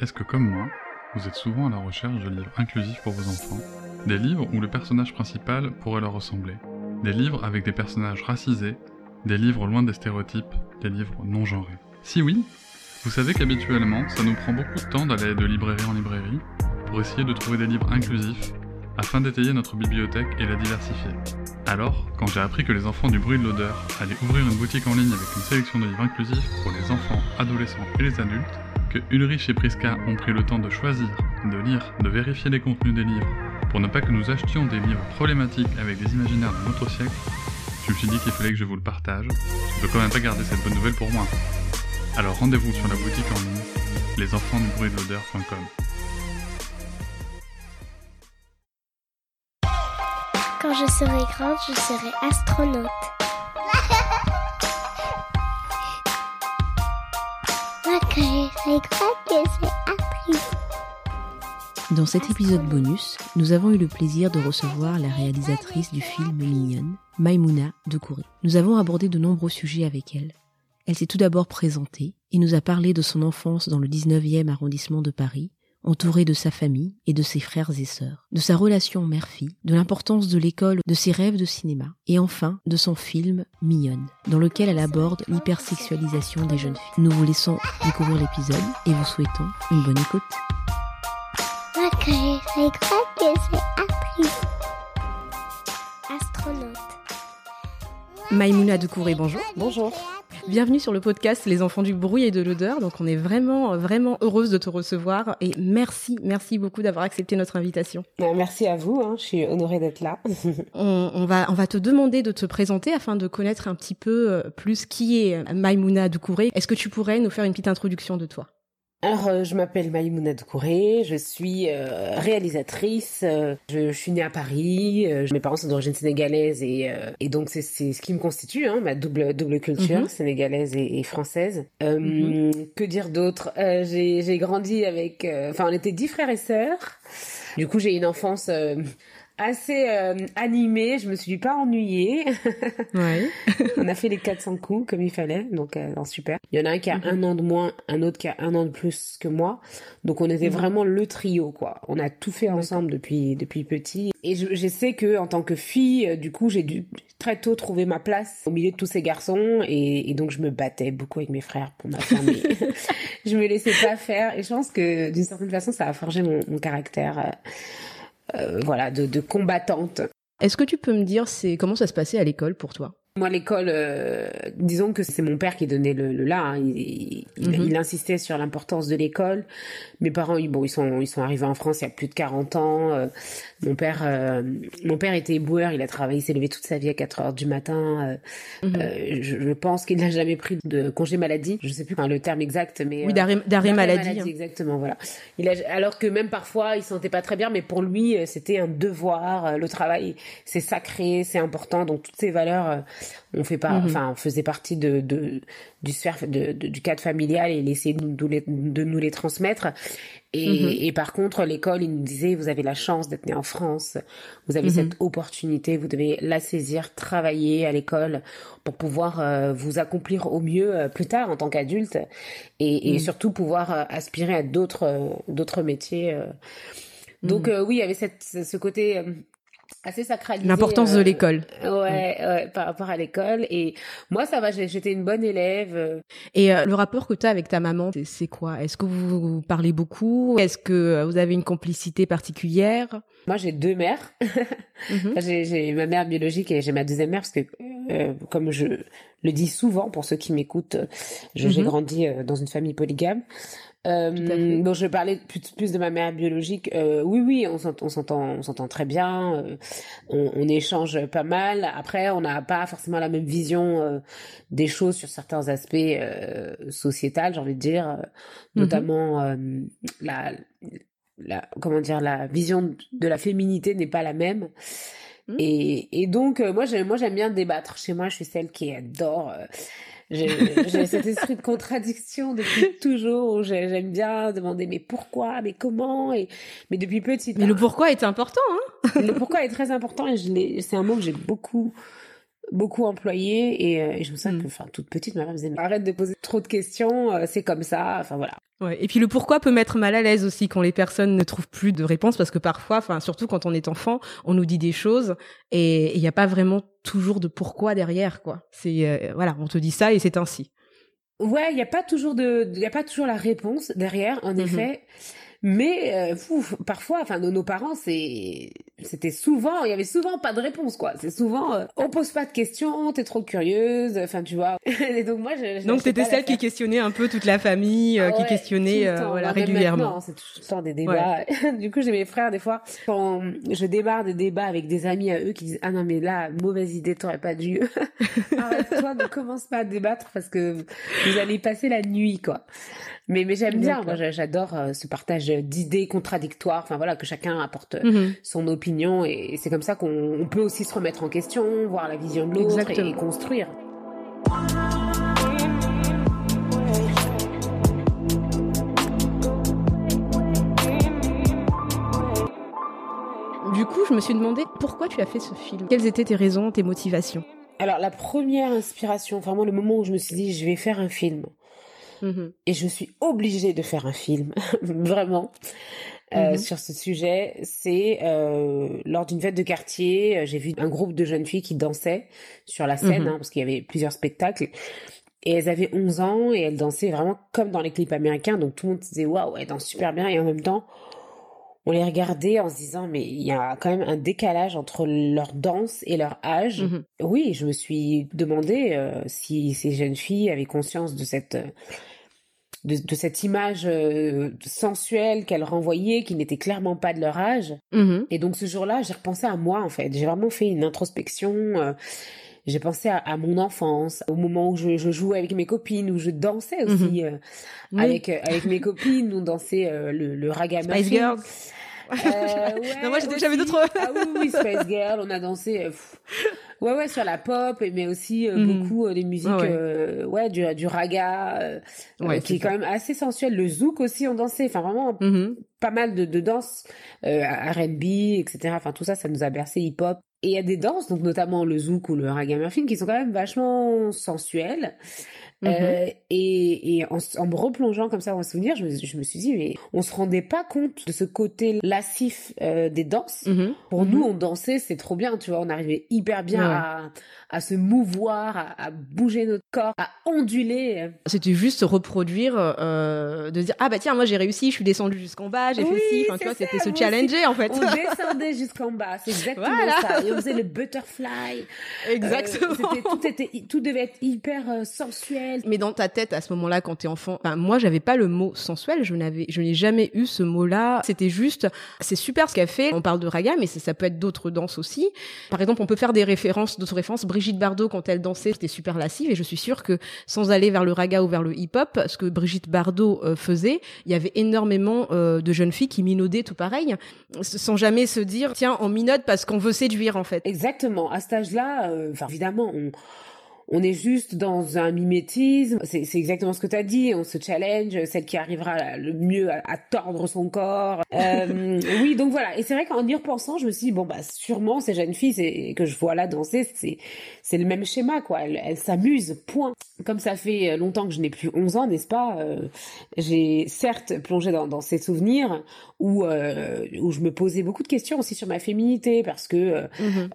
Est-ce que comme moi, vous êtes souvent à la recherche de livres inclusifs pour vos enfants? Des livres où le personnage principal pourrait leur ressembler? Des livres avec des personnages racisés? Des livres loin des stéréotypes? Des livres non genrés? Si oui, vous savez qu'habituellement, ça nous prend beaucoup de temps d'aller de librairie en librairie pour essayer de trouver des livres inclusifs afin d'étayer notre bibliothèque et la diversifier. Alors, quand j'ai appris que les enfants du bruit de l'odeur allaient ouvrir une boutique en ligne avec une sélection de livres inclusifs pour les enfants, adolescents et les adultes, que Ulrich et Priska ont pris le temps de choisir, de lire, de vérifier les contenus des livres, pour ne pas que nous achetions des livres problématiques avec des imaginaires de notre siècle, je me suis dit qu'il fallait que je vous le partage. Je peux quand même pas garder cette bonne nouvelle pour moi. Alors rendez-vous sur la boutique en ligne, lesenfantsdubruitdelodeur.com. Quand je serai grande, je serai astronaute. Je serai actrice. Dans cet épisode bonus, nous avons eu le plaisir de recevoir la réalisatrice du film Mignonne, Maimouna Dekouré. Nous avons abordé de nombreux sujets avec elle. Elle s'est tout d'abord présentée et nous a parlé de son enfance dans le 19e arrondissement de Paris, entourée de sa famille et de ses frères et sœurs, de sa relation mère-fille, de l'importance de l'école, de ses rêves de cinéma, et enfin de son film Mignonne, dans lequel elle aborde l'hypersexualisation des jeunes filles. Nous vous laissons découvrir l'épisode et vous souhaitons une bonne écoute. Moi. Astronaute. Maïmouna bonjour. Bonjour. Bienvenue sur le podcast Les enfants du bruit et de l'odeur. Donc on est vraiment vraiment heureuse de te recevoir et merci merci beaucoup d'avoir accepté notre invitation. Euh, Merci à vous, hein, je suis honorée d'être là. On, on va on va te demander de te présenter afin de connaître un petit peu euh, plus qui est Maïmouna Doucouré. Est-ce que tu pourrais nous faire une petite introduction de toi? Alors, euh, je m'appelle Maïmouna Doucouré, je suis euh, réalisatrice, euh, je, je suis née à Paris, euh, mes parents sont d'origine sénégalaise et, et donc c'est ce qui me constitue, hein, ma double, double culture Mhm. sénégalaise et, et française. Mhm. Que dire d'autre? J'ai grandi avec... Enfin, on était dix frères et sœurs. Du coup, j'ai une enfance... assez euh, animée, je me suis pas ennuyée. Ouais. On a fait les 400 coups comme il fallait, donc euh, non, super. Il y en a un qui a Mhm. un an de moins, un autre qui a un an de plus que moi. Donc on était Mhm. vraiment le trio, quoi. On a tout fait ensemble depuis depuis petit. Et je, je sais que en tant que fille, euh, du coup, j'ai dû très tôt trouver ma place au milieu de tous ces garçons, et, et donc je me battais beaucoup avec mes frères pour m'affirmer. je me laissais pas faire, et je pense que d'une certaine façon, ça a forgé mon, mon caractère, euh, voilà, de, de combattante. Est-ce que tu peux me dire c'est comment ça se passait à l'école pour toi? Moi, l'école, euh, disons que c'est mon père qui donnait le, le là. hein. Il, il, Mhm. il insistait sur l'importance de l'école. Mes parents, ils, bon, ils sont, ils sont arrivés en France il y a plus de 40 ans. Euh, mon père, euh, mon père était éboueur. Il a travaillé, il s'est levé toute sa vie à 4 heures du matin. Euh, je, je pense qu'il n'a jamais pris de congé maladie. Je sais plus enfin, le terme exact, mais Oui, euh, d'arrêt d'arrêt maladie. hein. Exactement, voilà. Il a, alors que même parfois, il se sentait pas très bien, mais pour lui, c'était un devoir. Le travail, c'est sacré, c'est important. Donc toutes ces valeurs, euh, on fait pas, Mhm. enfin, faisait partie de, de du sphère de, de- du cadre familial et il essayait de nous les, de nous les transmettre. Et, Mhm. et par contre, l'école, il nous disait, vous avez la chance d'être né en France, vous avez Mhm. cette opportunité, vous devez la saisir, travailler à l'école pour pouvoir euh, vous accomplir au mieux euh, plus tard en tant qu'adulte et, et surtout pouvoir euh, aspirer à d'autres d'autres métiers. Donc oui, il y avait cette, ce côté assez sacralisé. L'importance de euh, l'école. Ouais, ouais, par rapport à l'école. Et moi, ça va, j'étais une bonne élève. euh, Et euh, le rapport que tu as avec ta maman, c'est- quoi? Est-ce que vous, vous parlez beaucoup? Est-ce que vous avez une complicité particulière? Moi, j'ai deux mères. Enfin, J'ai ma mère biologique et j'ai ma deuxième mère parce que, euh, comme je le dis souvent pour ceux qui m'écoutent, j'ai Mhm. grandi dans une famille polygame. Euh, donc je parlais plus, plus de ma mère biologique. Euh, oui, oui, on s'ent- on s'entend, on s'entend très bien. euh, on, on échange pas mal. Après, on n'a pas forcément la même vision euh, des choses sur certains aspects euh, sociétals, j'ai envie de dire, euh, Mhm. notamment euh, la, la, comment dire, la vision de la féminité n'est pas la même. Mhm. Et, et donc, euh, moi, j'aime, moi, j'aime bien débattre. Chez moi, je suis celle qui adore. J'ai, j'ai cet esprit de contradiction depuis toujours j'aime bien demander mais pourquoi, mais comment, et mais depuis petite. Mais le pourquoi est important, hein le pourquoi est très important et je l'ai, c'est un mot que j'ai beaucoup beaucoup employée et, euh, et je me souviens Mm. que, enfin, toute petite, ma mère me disait, arrête de poser trop de questions, euh, c'est comme ça, enfin voilà. Ouais. Et puis le pourquoi peut mettre mal à l'aise aussi quand les personnes ne trouvent plus de réponse parce que parfois, enfin surtout quand on est enfant, on nous dit des choses et il n'y a pas vraiment toujours de pourquoi derrière quoi. C'est euh, voilà, on te dit ça et c'est ainsi. Ouais, il y a pas toujours de, il y a pas toujours la réponse derrière, en Mhm. effet. Mais euh, parfois, enfin, nos, nos parents, c'est, c'était souvent, il y avait souvent pas de réponse, quoi. C'est souvent, euh, on pose pas de questions, t'es trop curieuse, enfin, tu vois. Et donc moi, je, je Donc lâchais t'étais pas celle qui questionnait un peu toute la famille, euh, Ah qui ouais, questionnait euh, temps. voilà Bah, régulièrement. C'est tout le temps des débats. du coup, j'ai mes frères des fois quand je démarre des débats avec des amis à eux qui disent ah non mais là mauvaise idée, t'aurais pas dû. Arrête-toi, ne commence pas à débattre parce que vous allez passer la nuit quoi. Mais mais j'aime bien, moi j'a- j'adore ce partage d'idées contradictoires. Enfin voilà que chacun apporte Mhm. son opinion et c'est comme ça qu'on on peut aussi se remettre en question, voir la vision de l'autre et, et construire. Du coup, je me suis demandé pourquoi tu as fait ce film. Quelles étaient tes raisons, tes motivations? Alors la première inspiration, vraiment le moment où je me suis dit je vais faire un film. Mhm. et je suis obligée de faire un film, vraiment, euh, Mhm. sur ce sujet. C'est euh, lors d'une fête de quartier, euh, j'ai vu un groupe de jeunes filles qui dansaient sur la scène, Mhm. hein, parce qu'il y avait plusieurs spectacles. Et elles avaient 11 ans et elles dansaient vraiment comme dans les clips américains. Donc tout le monde se disait waouh, elles dansent super bien. Et en même temps, on les regardait en se disant mais il y a quand même un décalage entre leur danse et leur âge. Oui, je me suis demandé euh, si ces jeunes filles avaient conscience de cette de, de cette image euh, sensuelle qu'elles renvoyaient, qui n'était clairement pas de leur âge. Mhm. Et donc ce jour-là, j'ai repensé à moi en fait. J'ai vraiment fait une introspection. euh, j'ai pensé à, à mon enfance, au moment où je, je jouais avec mes copines, où je dansais aussi euh, Oui. avec euh, avec mes copines. On dansait euh, le, le ragamuffin. Spice Girls. Euh, ouais, Non, moi, j'avais d'autres- Ah oui, oui, Spice Girl, on a dansé. euh, pff. Ouais, ouais, sur la pop, mais aussi euh, Mhm. beaucoup euh, des musiques, Ah ouais. euh, ouais, du, du raga, Ouais, qui est quand même assez sensuel. Le zouk aussi, on dansait. Enfin, vraiment, Mhm. pas mal de, de danses, euh, R&B, etc. Enfin, tout ça, ça nous a bercé hip-hop. Et il y a des danses, donc notamment le zouk ou le ragamuffin, qui sont quand même vachement sensuelles. Mhm. Euh, et et en, en me replongeant comme ça dans le souvenir, je me, je me suis dit, mais on se rendait pas compte de ce côté lascif euh, des danses. Mhm. Pour Mhm. nous, on dansait, c'est trop bien, tu vois, on arrivait hyper bien Ouais. à, à se mouvoir, à, à bouger notre corps, à onduler. C'était juste reproduire, euh, de dire ah bah tiens moi j'ai réussi, je suis descendue jusqu'en bas, j'ai Oui, fait ci, enfin tu vois c'était se challenger en fait. On descendait jusqu'en bas, c'est exactement Voilà. ça. Et on faisait le butterfly. Exactement. Euh, c'était- tout, était, tout devait être hyper euh, sensuel. Mais dans ta tête à ce moment-là, quand t'es enfant, enfin, moi j'avais pas le mot sensuel, je n'avais, je n'ai jamais eu ce mot-là. C'était juste, c'est super ce qu'elle fait. On parle de raga, mais ça, peut être d'autres danses aussi. Par exemple, on peut faire des références, d'autres références. Brigitte Bardot, quand elle dansait, c'était super lascive, et je suis sûre que sans aller vers le raga ou vers le hip-hop, ce que Brigitte Bardot euh, faisait, il y avait énormément de jeunes filles qui minaudaient tout pareil, sans jamais se dire tiens on minode parce qu'on veut séduire Exactement. À cet âge-là, euh, évidemment, on, on est juste dans un mimétisme. C'est c'est exactement ce que tu as dit. On se challenge, celle qui arrivera le mieux à, à tordre son corps. Euh, oui, donc voilà. Et c'est vrai qu'en y repensant, je me suis dit, bon, bah, sûrement, ces jeunes filles c'est- que je vois là danser, c'est c'est le même schéma, quoi. Elles elles s'amusent, point. Comme ça fait longtemps que je n'ai plus 11 ans, n'est-ce pas euh, J'ai certes plongé dans, dans ces souvenirs où, euh, où je me posais beaucoup de questions aussi sur ma féminité, parce que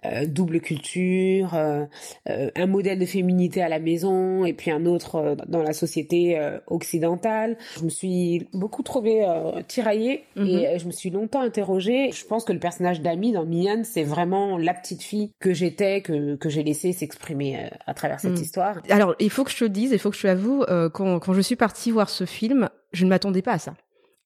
euh, double culture, un modèle de féminité à la maison et puis un autre euh, dans la société euh, occidentale. Je me suis beaucoup trouvée euh, tiraillée Mhm. et je me suis longtemps interrogée. Je pense que le personnage d'Amy dans Mignonne, c'est vraiment la petite fille que j'étais, que, que j'ai laissé s'exprimer à travers cette Mhm. histoire. Alors, il faut que je te dise, il faut que je te l'avoue, euh, quand, quand je suis partie voir ce film, je ne m'attendais pas à ça.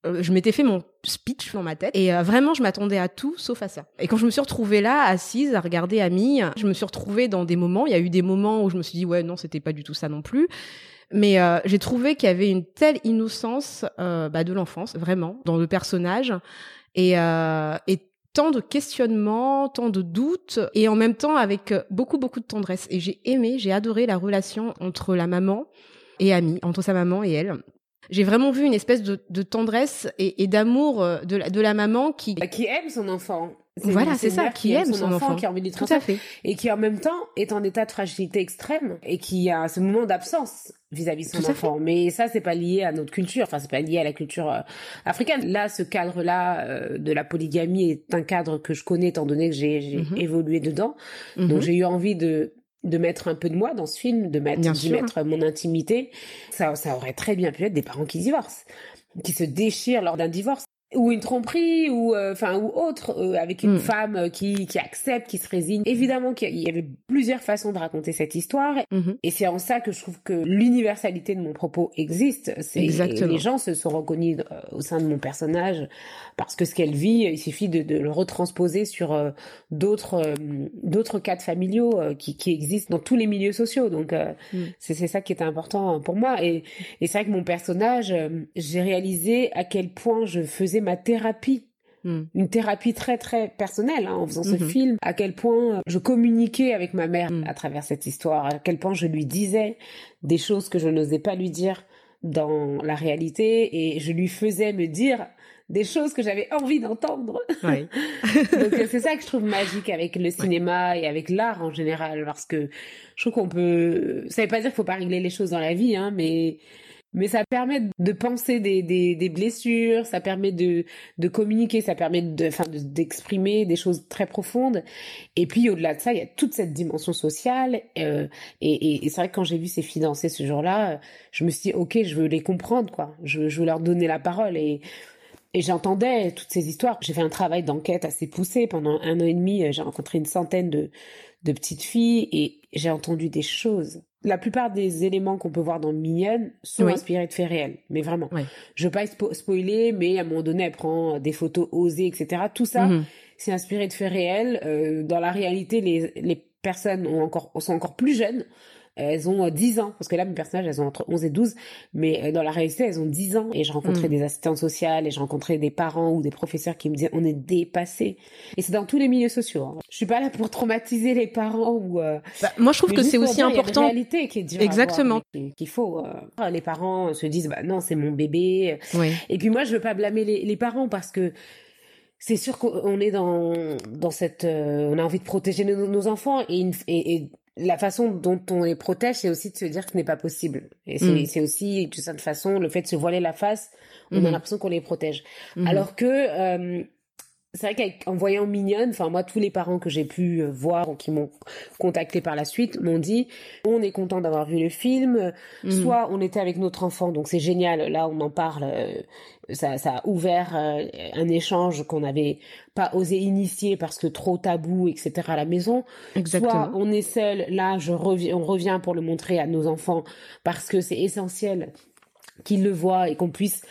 Euh, je m'étais fait mon speech dans ma tête et euh, vraiment je m'attendais à tout sauf à ça. Et quand je me suis retrouvée là assise à regarder Ami, je me suis retrouvée dans des moments, il y a eu des moments où je me suis dit ouais non, c'était pas du tout ça non plus. Mais euh, j'ai trouvé qu'il y avait une telle innocence bah, de l'enfance, vraiment, dans le personnage, et, tant de questionnements, tant de doutes, et en même temps avec beaucoup, beaucoup de tendresse. Et j'ai aimé, j'ai adoré la relation entre la maman et Ami, entre sa maman et elle. J'ai vraiment vu une espèce de, de tendresse et, et d'amour euh, de la, de la maman qui... Qui aime son enfant. voilà, c'est ça, qui aime son enfant, qui a envie Tout à fait. et qui en même temps est en état de fragilité extrême et qui a ce moment d'absence vis-à-vis de son Tout enfant. Mais ça, c'est pas lié à notre culture. Enfin, c'est pas lié à la culture euh, africaine. Là, ce cadre-là euh, de la polygamie est un cadre que je connais étant donné que j'ai Mhm. évolué dedans. Mhm. Donc, j'ai eu envie de de mettre un peu de moi dans ce film, de mettre, d'y mettre mon intimité. Ça, ça aurait très bien pu être des parents qui divorcent, qui se déchirent lors d'un divorce ou une tromperie ou euh, enfin ou autre euh, avec une Mm. femme euh, qui qui accepte qui se résigne évidemment qu'il y avait plusieurs façons de raconter cette histoire Mhm. et c'est en ça que je trouve que l'universalité de mon propos existe c'est Exactement. les gens se sont reconnus euh, au sein de mon personnage parce que ce qu'elle vit il suffit de, de le retransposer sur d'autres d'autres cadres familiaux qui qui existent dans tous les milieux sociaux donc euh, Mm. c'est c'est ça qui était important pour moi et et c'est vrai que mon personnage j'ai réalisé à quel point je faisais ma thérapie Mhm. une thérapie très très personnelle hein, en faisant ce Mhm. film, à quel point je communiquais avec ma mère Mhm. à travers cette histoire, à quel point je lui disais des choses que je n'osais pas lui dire dans la réalité et je lui faisais me dire des choses que j'avais envie d'entendre. Donc euh, c'est ça que je trouve magique avec le cinéma et avec l'art en général parce que je trouve qu'on peut ça veut pas dire qu'il faut pas régler les choses dans la vie hein mais mais ça permet de penser des, des, des blessures, ça permet de, de communiquer, ça permet de, enfin, de- d'exprimer des choses très profondes. Et puis au-delà de ça, il y a toute cette dimension sociale. euh, et et, et c'est vrai que quand j'ai vu ces filles ce jour-là, je me suis dit, ok, je veux les comprendre, quoi. Je, je veux leur donner la parole. Et, et j'entendais toutes ces histoires. J'ai fait un travail d'enquête assez poussé pendant un an et demi. J'ai rencontré une centaine de, de petites filles et j'ai entendu des choses. La plupart des éléments qu'on peut voir dans Mignonne sont Oui. inspirés de faits réels, mais vraiment. Ouais. Je veux pas spo- spoiler, mais à un moment donné, elle prend des photos osées, etc. Tout ça, Mhm. c'est inspiré de faits réels. Euh, dans la réalité, les, les personnes ont encore, sont encore plus jeunes. Elles ont euh, 10 ans, parce que là, mes personnages, elles ont entre 11 et 12, mais euh, dans la réalité, elles ont 10 ans. Et je rencontrais Mm. des assistantes sociales, et je rencontrais des parents ou des professeurs qui me disaient, on est dépassés. Et c'est dans tous les milieux sociaux. Hein. Je suis pas là pour traumatiser les parents ou... euh, Bah, moi, je trouve mais que c'est aussi dire, il y a une important. réalité qui est dure Exactement. qu'il- faut. euh, les parents se disent, bah non, c'est mon bébé. Et puis moi, je veux pas blâmer les, les parents parce que c'est sûr qu'on est dans dans cette, euh, on a envie de protéger nos, nos enfants et, une- et, et la façon dont on les protège, c'est aussi de se dire que ce n'est pas possible. Et c'est Mm. aussi de cette façon le fait de se voiler la face, on a l'impression qu'on les protège. Mhm. Alors que euh, c'est vrai qu'en voyant Mignonne, enfin moi tous les parents que j'ai pu euh, voir ou qui m'ont contacté par la suite m'ont dit on est content d'avoir vu le film, Mhm. soit on était avec notre enfant donc c'est génial là on en parle euh, ça, ça a ouvert euh, un échange qu'on n'avait pas osé initier parce que trop tabou etc à la maison Exactement. soit on est seul là je reviens on revient pour le montrer à nos enfants parce que c'est essentiel qu'ils le voient et qu'on puisse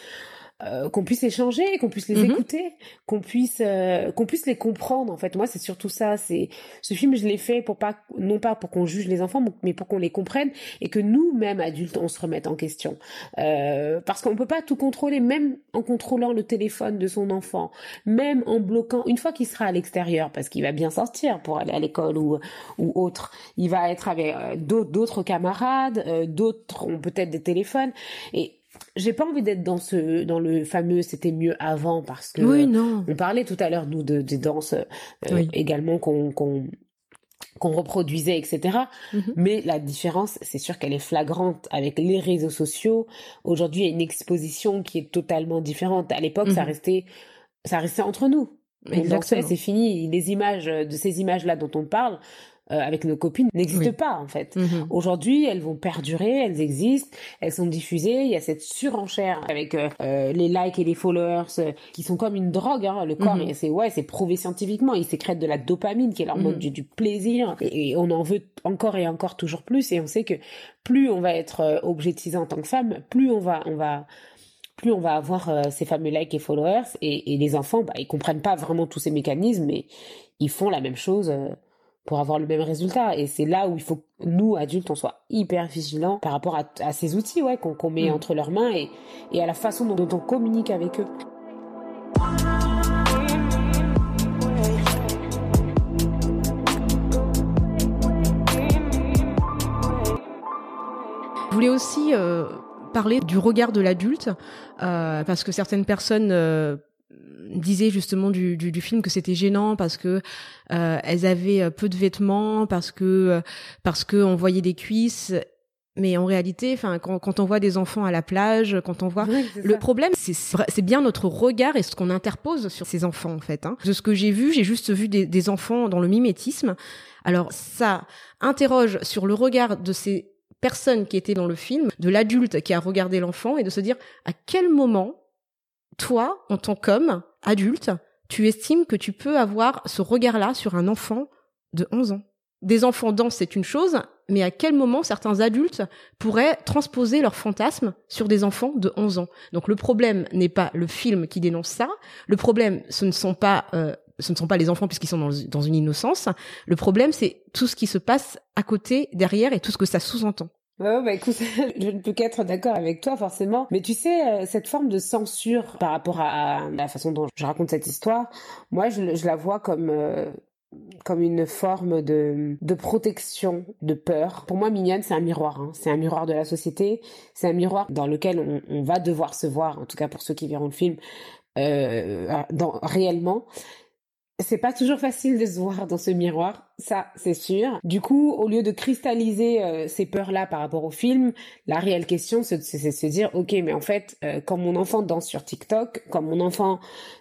euh, qu'on puisse échanger, qu'on puisse les Mhm. écouter, qu'on puisse euh, qu'on puisse les comprendre. En fait, moi, c'est surtout ça. C'est ce film, je l'ai fait pour pas non pas pour qu'on juge les enfants, mais pour qu'on les comprenne et que nous-mêmes adultes, on se remette en question. Euh, parce qu'on peut pas tout contrôler, même en contrôlant le téléphone de son enfant, même en bloquant. Une fois qu'il sera à l'extérieur, parce qu'il va bien sortir pour aller à l'école ou ou autre, il va être avec euh, d'autres d'autres camarades, euh, d'autres ont peut-être des téléphones et j'ai pas envie d'être dans ce dans le fameux c'était mieux avant parce que Oui, non. on parlait tout à l'heure nous de des danses euh, Oui. également qu'on qu'on qu'on reproduisait etc Mhm. mais la différence c'est sûr qu'elle est flagrante avec les réseaux sociaux aujourd'hui il y a une exposition qui est totalement différente à l'époque ça Mhm. restait ça restait entre nous Exactement. c'est fini les images euh, de ces images là dont on parle euh, avec nos copines n'existent Oui. pas en fait Mhm. Aujourd'hui, elles vont perdurer, elles existent, elles sont diffusées. Il y a cette surenchère avec euh, euh, les likes et les followers euh, qui sont comme une drogue. Hein. Le corps, Mhm. c'est ouais, c'est prouvé scientifiquement. Ils sécrètent de la dopamine, qui est l'hormone Mhm. du, du plaisir, et, et on en veut encore et encore toujours plus. Et on sait que plus on va être objetisé en tant que femme, plus on va, on va plus on va avoir euh, ces fameux likes et followers et, et les enfants bah ils comprennent pas vraiment tous ces mécanismes mais ils font la même chose euh, pour avoir le même résultat et c'est là où il faut que nous adultes on soit hyper vigilants par rapport à, à ces outils ouais qu'on met Mm. entre leurs mains et, et à la façon dont, dont on communique avec eux Je voulais aussi euh, parler du regard de l'adulte, euh, parce que certaines personnes euh, disaient justement du, du, du film que c'était gênant parce que euh, elles avaient peu de vêtements, parce que parce que on voyait des cuisses. Mais en réalité, enfin, quand, quand on voit des enfants à la plage, quand on voit le problème, c'est c'est bien notre regard et ce qu'on interpose sur ces enfants en fait. Hein. De ce que j'ai vu, j'ai juste vu des, des enfants dans le mimétisme. Alors ça interroge sur le regard de ces personnes qui étaient dans le film, de l'adulte qui a regardé l'enfant et de se dire à quel moment toi, en tant qu'homme adulte, tu estimes que tu peux avoir ce regard-là sur un enfant de 11 ans. Des enfants dansent, c'est une chose, mais à quel moment certains adultes pourraient transposer leurs fantasmes sur des enfants de 11 ans? Donc le problème n'est pas le film qui dénonce ça, le problème ce ne sont pas euh, ce ne sont pas les enfants puisqu'ils sont dans, dans une innocence. Le problème c'est tout ce qui se passe à côté, derrière et tout ce que ça sous-entend. Ouais, bah écoute, je ne peux qu'être d'accord avec toi forcément. Mais tu sais, euh, cette forme de censure par rapport à, la façon dont je raconte cette histoire, moi je, la vois comme euh, comme une forme de, de protection, de peur. Pour moi, Mignonne, c'est un miroir. Hein. C'est un miroir de la société. C'est un miroir dans lequel on, va devoir se voir, en tout cas pour ceux qui verront le film, euh, réellement c'est pas toujours facile de se voir dans ce miroir, ça c'est sûr. Du coup, au lieu de cristalliser euh, ces peurs-là par rapport au film, la réelle question c'est de se dire, ok, mais en fait, euh, quand mon enfant danse sur TikTok, quand mon enfant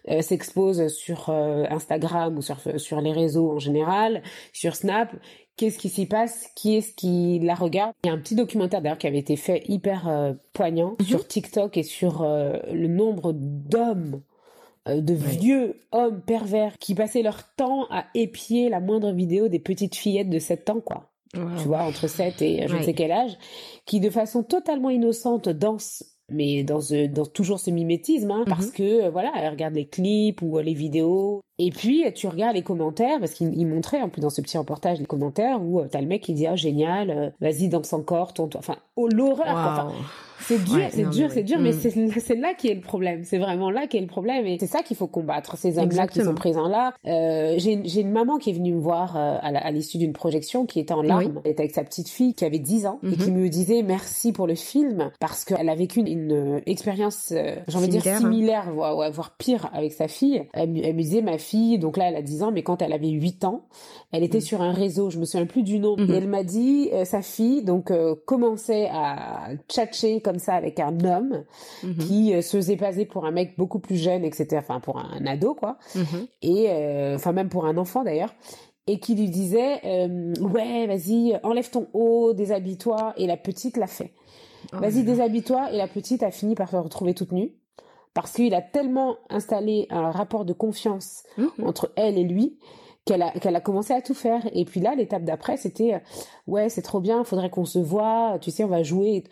euh, s'expose sur Instagram ou sur, sur les réseaux en général, sur Snap, qu'est-ce qui s'y passe, qui est-ce qui la regarde? Il y a un petit documentaire d'ailleurs qui avait été fait hyper poignant mhm. sur TikTok et sur le nombre d'hommes euh, de vieux hommes pervers qui passaient leur temps à épier la moindre vidéo des petites fillettes de 7 ans, quoi. Tu vois, entre 7 et je ne sais quel âge, qui de façon totalement innocente dansent mais dans, dans toujours ce mimétisme, hein, parce mhm. que voilà, elle regarde les clips ou les vidéos, et puis tu regardes les commentaires, parce qu'il montrait en plus dans ce petit reportage les commentaires où euh, t'as le mec qui dit ah génial, euh, vas-y danse encore, ton, enfin oh l'horreur, enfin, c'est dur, c'est dur, c'est dur, mais mm. c'est là qui est le problème. C'est vraiment là qui est le problème, et c'est ça qu'il faut combattre. Ces hommes-là qui sont présents là. Euh, J'ai une maman qui est venue me voir euh, à l'issue d'une projection, qui était en larmes, elle était avec sa petite fille qui avait 10 ans et qui mhm. me disait merci pour le film parce qu'elle a vécu une, euh, expérience, euh, j'ai envie de dire similaire, voire, voire, pire avec sa fille. Elle, elle, me disait ma fille, donc là elle a 10 ans, mais quand elle avait 8 ans, elle était mm. sur un réseau, je me souviens plus du nom, mhm. et elle m'a dit sa fille donc commençait à tchatcher comme ça avec un homme mhm. qui euh, se faisait passer pour un mec beaucoup plus jeune, etc. Enfin, pour un ado, quoi. Mhm. Et, euh, enfin, même pour un enfant, d'ailleurs. Et qui lui disait, euh, ouais, vas-y, enlève ton haut, déshabille-toi. Et la petite l'a fait. Oh vas-y, déshabille-toi. Et la petite a fini par se retrouver toute nue. Parce qu'il a tellement installé un rapport de confiance mhm. entre elle et lui qu'elle a, qu'elle a commencé à tout faire. Et puis là, l'étape d'après, c'était, ouais, c'est trop bien, faudrait qu'on se voit, tu sais, on va jouer.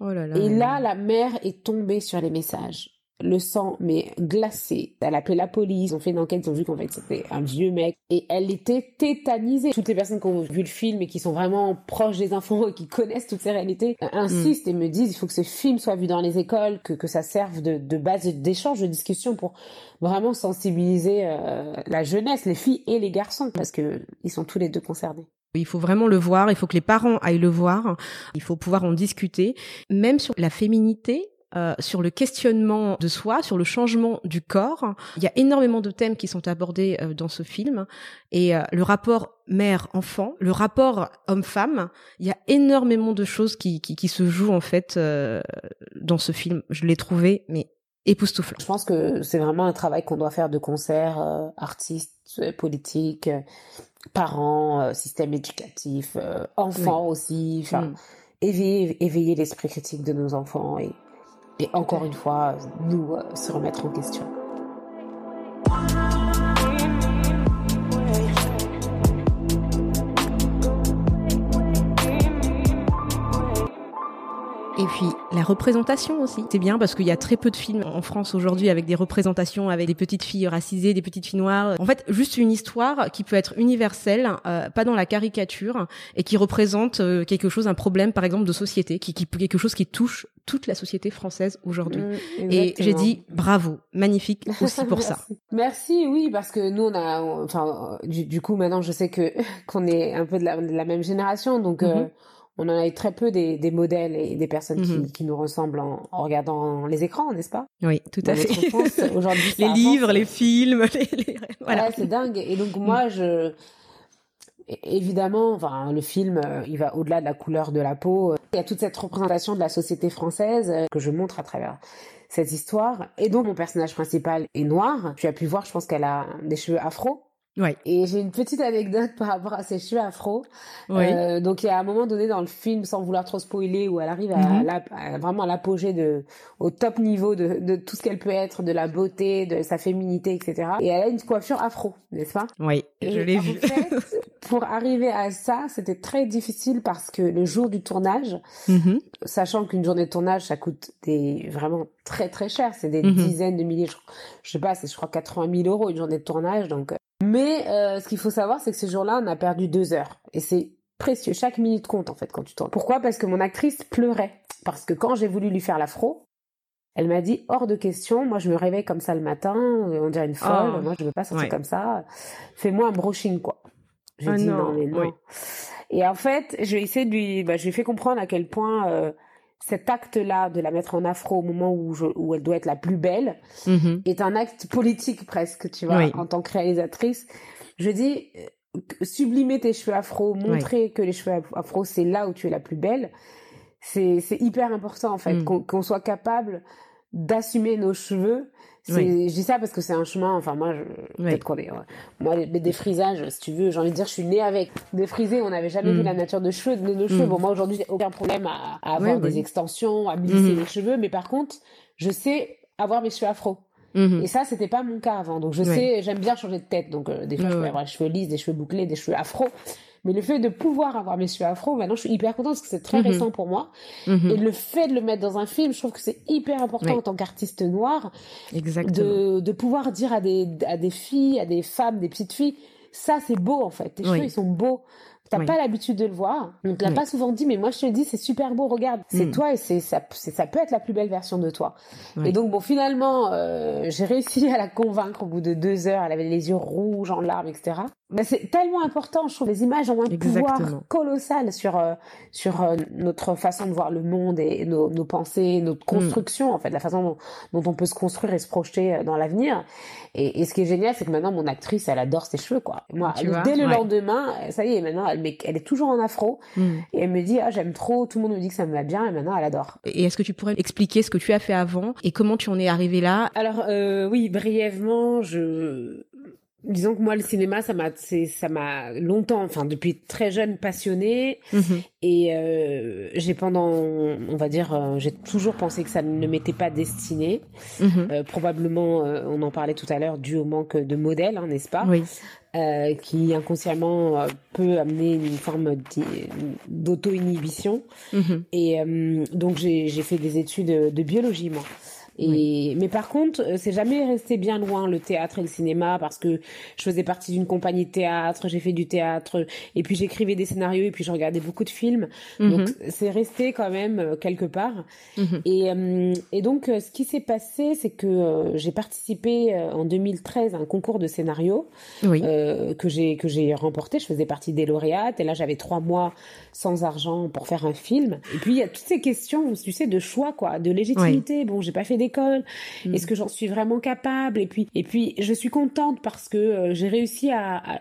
Oh et là, la mère est tombée sur les messages. Le sang, mais glacé. Elle a appelé la police, ils ont fait une enquête, ils ont vu qu'en fait c'était un vieux mec. Et elle était tétanisée. Toutes les personnes qui ont vu le film et qui sont vraiment proches des enfants et qui connaissent toutes ces réalités euh, insistent et me disent il faut que ce film soit vu dans les écoles, que, que ça serve de, de base d'échange, de discussion pour vraiment sensibiliser euh, la jeunesse, les filles et les garçons, parce que ils sont tous les deux concernés. Il faut vraiment le voir, il faut que les parents aillent le voir, il faut pouvoir en discuter, même sur la féminité. Euh, sur le questionnement de soi, sur le changement du corps. Il y a énormément de thèmes qui sont abordés euh, dans ce film. Et euh, le rapport mère-enfant, le rapport homme-femme, il y a énormément de choses qui, qui, qui se jouent en fait dans ce film. Je l'ai trouvé, mais époustouflant. Je pense que c'est vraiment un travail qu'on doit faire de concert, artistes, politiques, parents, euh, système éducatif, euh, enfants aussi, enfin, mm. éveiller, éveiller l'esprit critique de nos enfants et, et encore une fois, nous euh, se remettre en question. Puis la représentation aussi. C'est bien parce qu'il y a très peu de films en France aujourd'hui avec des représentations avec des petites filles racisées, des petites filles noires. En fait, juste une histoire qui peut être universelle, euh, pas dans la caricature, et qui représente euh, quelque chose, un problème par exemple de société, qui, qui quelque chose qui touche toute la société française aujourd'hui. Mmh, et j'ai dit bravo, magnifique aussi pour ça. Merci, oui, parce que nous on a, enfin, du, coup maintenant je sais que qu'on est un peu de la, même génération, donc. Euh, mmh on en a eu très peu des, des modèles et des personnes Mhm. qui, qui nous ressemblent en, en regardant les écrans, n'est-ce pas? Oui, tout à fait. Aujourd'hui, les avance. livres, les films, les, les- voilà. Ouais, c'est dingue. Et donc moi, je évidemment, enfin, le film, euh, il va au-delà de la couleur de la peau. Il y a toute cette représentation de la société française euh, que je montre à travers cette histoire. Et donc mon personnage principal est noir. Tu as pu voir, je pense qu'elle a des cheveux afro. Ouais. Et j'ai une petite anecdote par rapport à ses cheveux afro. Euh, donc il y a un moment donné dans le film, sans vouloir trop spoiler, où elle arrive à, Mhm. la- à vraiment à l'apogée de, au top niveau de, de tout ce qu'elle peut être, de la beauté, de sa féminité, etc. Et elle a une coiffure afro, n'est-ce pas? Oui, je l'ai vu. fait, pour arriver à ça, c'était très difficile parce que le jour du tournage, Mhm. sachant qu'une journée de tournage, ça coûte des vraiment très très cher, c'est des Mhm. dizaines de milliers, je, je sais pas, c'est je crois 80 000 euros une journée de tournage. Donc, euh. Mais euh, ce qu'il faut savoir, c'est que ce jour-là, on a perdu deux heures et c'est précieux. Chaque minute compte en fait quand tu tournes. Pourquoi? Parce que mon actrice pleurait parce que quand j'ai voulu lui faire l'afro. Elle m'a dit hors de question, moi je me réveille comme ça le matin, on dirait une folle, Oh. moi je veux pas sortir Ouais. comme ça, fais-moi un brushing quoi. J'ai Ah dit non, non mais non. oui. Et en fait, je vais essayer de lui, bah, je lui ai fait comprendre à quel point euh, cet acte-là de la mettre en afro au moment où, je, où elle doit être la plus belle Mhm. est un acte politique presque, tu vois, Oui. en tant que réalisatrice. Je dis, euh, sublimer tes cheveux afro, montrer que les cheveux af- afro, c'est là où tu es la plus belle, c'est hyper important en fait, Mm. qu'on qu'on soit capable d'assumer nos cheveux. Oui. Je dis ça parce que c'est un chemin, enfin moi, je, Oui. peut-être qu'on est, ouais. moi les, les défrisages, si tu veux, j'ai envie de dire, je suis née avec. Défrisé, on n'avait jamais Mm. vu la nature de cheveux, de nos cheveux. Mm. Bon, moi aujourd'hui, j'ai aucun problème à, à avoir Oui, des extensions, à me lisser Mhm. les cheveux, mais par contre, je sais avoir mes cheveux afro. Mhm. Et ça, c'était pas mon cas avant. Donc je Ouais. sais, j'aime bien changer de tête. Donc euh, des fois, Ouais, je peux ouais. avoir les cheveux lisses, des cheveux bouclés, des cheveux afro. Mais le fait de pouvoir avoir mes cheveux afro, maintenant, je suis hyper contente parce que c'est très Mhm. récent pour moi. Mhm. Et le fait de le mettre dans un film, je trouve que c'est hyper important en tant qu'artiste noir Exactement. de, de pouvoir dire à des, à des filles, à des femmes, des petites filles, ça c'est beau en fait. Tes Oui. cheveux ils sont beaux. T'as Oui. pas l'habitude de le voir. On te l'a Oui. pas souvent dit, mais moi je te le dis, c'est super beau. Regarde, c'est Mm. toi et c'est ça, ça peut être la plus belle version de toi. Oui. Et donc bon, finalement, euh, j'ai réussi à la convaincre au bout de deux heures. Elle avait les yeux rouges en larmes, etc. Mais c'est tellement important, je trouve. Les images ont un pouvoir colossal sur euh, sur euh, notre façon de voir le monde et nos, nos pensées, notre construction, en fait, la façon dont, dont on peut se construire et se projeter euh, dans l'avenir. Et, et ce qui est génial, c'est que maintenant mon actrice, elle adore ses cheveux, quoi. Moi, Tu le- vois, dès le ouais. lendemain, ça y est, maintenant, elle, met- elle est toujours en afro Mhm. et elle me dit, ah, j'aime trop. Tout le monde me dit que ça me va bien, et maintenant, elle adore. Et est-ce que tu pourrais expliquer ce que tu as fait avant et comment tu en es arrivé là? Alors euh, oui, brièvement, je disons que moi le cinéma ça m'a c'est ça m'a longtemps enfin depuis très jeune passionnée Mhm. et euh, j'ai pendant on va dire euh, j'ai toujours pensé que ça ne m'était pas destiné Mhm. Euh, probablement euh, on en parlait tout à l'heure dû au manque de modèles hein, n'est-ce pas Oui. Euh, qui inconsciemment euh, peut amener une forme d'auto-inhibition Mhm. et euh, donc j'ai j'ai fait des études de biologie moi. Et mais par contre, euh, c'est jamais resté bien loin le théâtre et le cinéma parce que je faisais partie d'une compagnie de théâtre, j'ai fait du théâtre et puis j'écrivais des scénarios et puis je regardais beaucoup de films. Mhm. Donc c'est resté quand même euh, quelque part. Mhm. Et euh, et donc ce qui s'est passé, c'est que euh, j'ai participé euh, en 2013 à un concours de scénario Oui. euh, que j'ai que j'ai remporté. Je faisais partie des lauréates et là j'avais trois mois sans argent pour faire un film. Et puis il y a toutes ces questions, tu sais, de choix quoi, de légitimité. Bon, j'ai pas fait d'école. Mm. Est-ce que j'en suis vraiment capable Et puis et puis je suis contente parce que euh, j'ai réussi à, à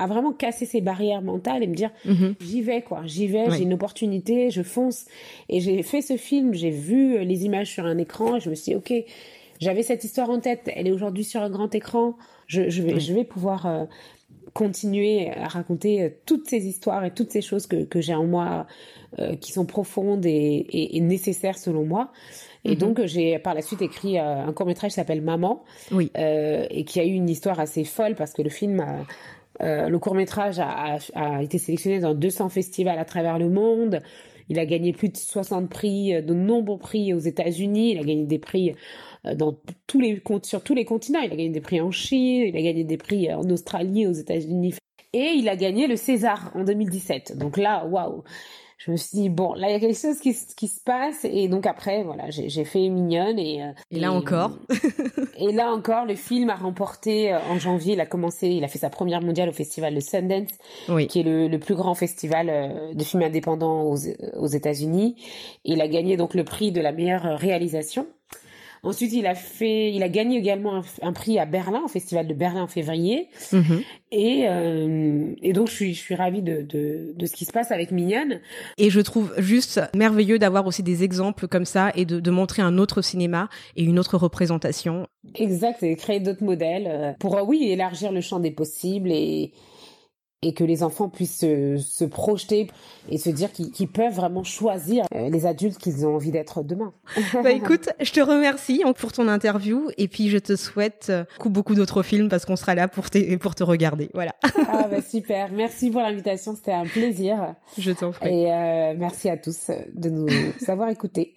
à vraiment casser ces barrières mentales et me dire Mhm. j'y vais quoi, j'y vais, Oui. j'ai une opportunité, je fonce. Et j'ai fait ce film, j'ai vu euh, les images sur un écran et je me suis dit ok, j'avais cette histoire en tête, elle est aujourd'hui sur un grand écran, je, je vais Oui. je vais pouvoir euh, continuer à raconter euh, toutes ces histoires et toutes ces choses que, que j'ai en moi euh, qui sont profondes et, et, et nécessaires selon moi. Et Mhm. donc j'ai par la suite écrit euh, un court métrage qui s'appelle Maman Oui. euh, et qui a eu une histoire assez folle parce que le film, a- euh, le court métrage a, a- a été sélectionné dans 200 festivals à travers le monde. Il a gagné plus de 60 prix, euh, de nombreux prix aux États-Unis. Il a gagné des prix euh, dans tous les sur tous les continents. Il a gagné des prix en Chine, il a gagné des prix en Australie, aux États-Unis. Et il a gagné le César en 2017. Donc là, waouh. je me suis dit bon là il y a quelque chose qui, qui se passe et donc après voilà j'ai fait mignonne et, euh, et là encore et là encore le film a remporté euh, en janvier il a commencé il a fait sa première mondiale au festival de Sundance qui est le, le, plus grand festival euh, de films indépendants aux, aux États-Unis il a gagné donc le prix de la meilleure réalisation Ensuite, il a fait, il a gagné également un, prix à Berlin, au Festival de Berlin en février. Mhm. Et, euh, et donc, je suis, je suis ravie de, de, de, ce qui se passe avec Mignonne. Et je trouve juste merveilleux d'avoir aussi des exemples comme ça et de, de montrer un autre cinéma et une autre représentation. Exact, et créer d'autres modèles euh, pour, oui, élargir le champ des possibles et, et que les enfants puissent se, projeter et se dire qu'ils peuvent vraiment choisir euh, les adultes qu'ils ont envie d'être demain. bah écoute, je te remercie pour ton interview et puis je te souhaite euh, beaucoup, beaucoup d'autres films parce qu'on sera là pour te, pour te regarder. Voilà. ah bah super, merci pour l'invitation, c'était un plaisir. Je t'en prie. Et euh, merci à tous de nous avoir écoutés.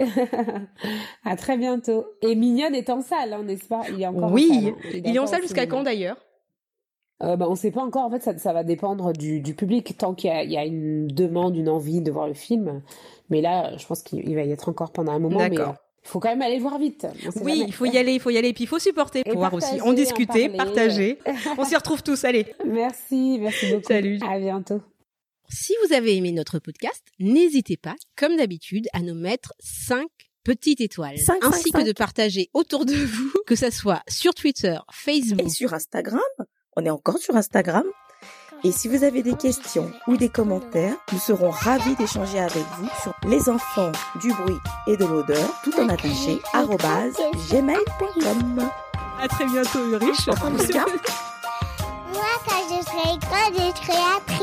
à très bientôt. Et Mignonne est en salle, hein, n'est-ce pas? Il est encore oui, en salle. Hein. il est en salle jusqu'à quand d'ailleurs? Euh, bah, on ne sait pas encore. En fait, ça, ça va dépendre du, du public. Tant qu'il y, y, a une demande, une envie de voir le film. Mais là, je pense qu'il va y être encore pendant un moment. D'accord. Il faut quand même aller voir vite. Oui, il faut y aller, il faut y aller, et puis il faut supporter pour voir aussi. On discuter, partager. on s'y retrouve tous. Allez. Merci, merci beaucoup. Salut. À bientôt. Si vous avez aimé notre podcast, n'hésitez pas, comme d'habitude, à nous mettre 5 petites étoiles, ainsi que de partager autour de vous, que ça soit sur Twitter, Facebook et sur Instagram on est encore sur Instagram. Et si vous avez des questions ou des commentaires, nous serons ravis d'échanger avec vous sur les enfants du bruit et de l'odeur, tout en attaché, gmail.com. À très bientôt, Ulrich. Moi, quand je serai je serai.